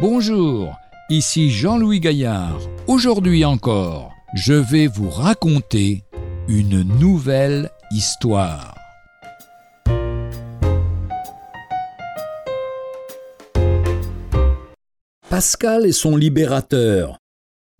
Bonjour, ici Jean-Louis Gaillard. Aujourd'hui encore, je vais vous raconter une nouvelle histoire. Pascal est son libérateur.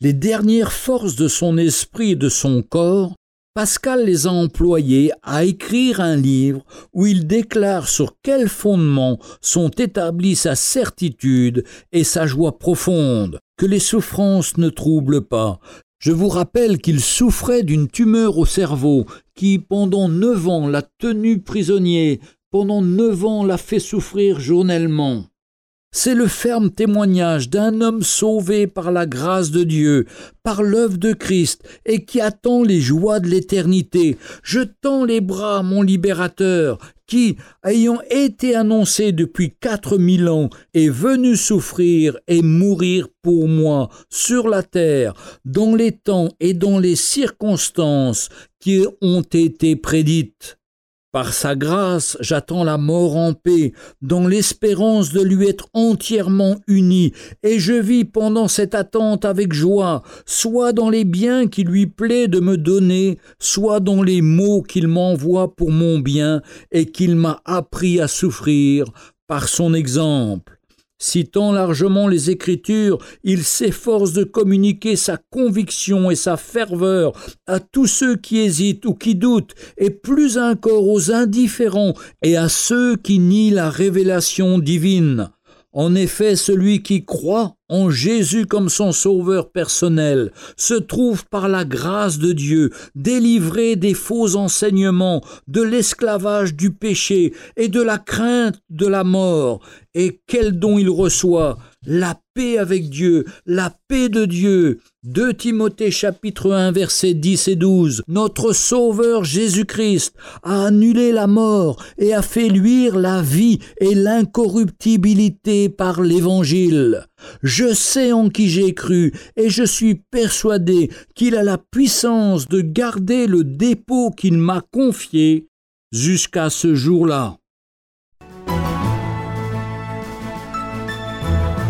Les dernières forces de son esprit et de son corps Pascal les a employés à écrire un livre où il déclare sur quel fondement sont établies sa certitude et sa joie profonde, que les souffrances ne troublent pas. Je vous rappelle qu'il souffrait d'une tumeur au cerveau qui, pendant neuf ans, l'a tenu prisonnier, pendant neuf ans l'a fait souffrir journellement. C'est le ferme témoignage d'un homme sauvé par la grâce de Dieu, par l'œuvre de Christ, et qui attend les joies de l'éternité. Je tends les bras à mon libérateur, qui, ayant été annoncé depuis quatre mille ans, est venu souffrir et mourir pour moi sur la terre, dans les temps et dans les circonstances qui ont été prédites. Par sa grâce, j'attends la mort en paix, dans l'espérance de lui être entièrement uni, et je vis pendant cette attente avec joie, soit dans les biens qu'il lui plaît de me donner, soit dans les maux qu'il m'envoie pour mon bien, et qu'il m'a appris à souffrir par son exemple. Citant largement les Écritures, il s'efforce de communiquer sa conviction et sa ferveur à tous ceux qui hésitent ou qui doutent, et plus encore aux indifférents et à ceux qui nient la révélation divine. En effet, celui qui croit en Jésus comme son sauveur personnel se trouve par la grâce de Dieu délivré des faux enseignements, de l'esclavage du péché et de la crainte de la mort. Et quel don il reçoit La paix avec Dieu, la paix de Dieu. 2 Timothée chapitre 1 versets 10 et 12. Notre Sauveur Jésus-Christ a annulé la mort et a fait luire la vie et l'incorruptibilité par l'Évangile. Je sais en qui j'ai cru, et je suis persuadé qu'il a la puissance de garder le dépôt qu'il m'a confié jusqu'à ce jour-là.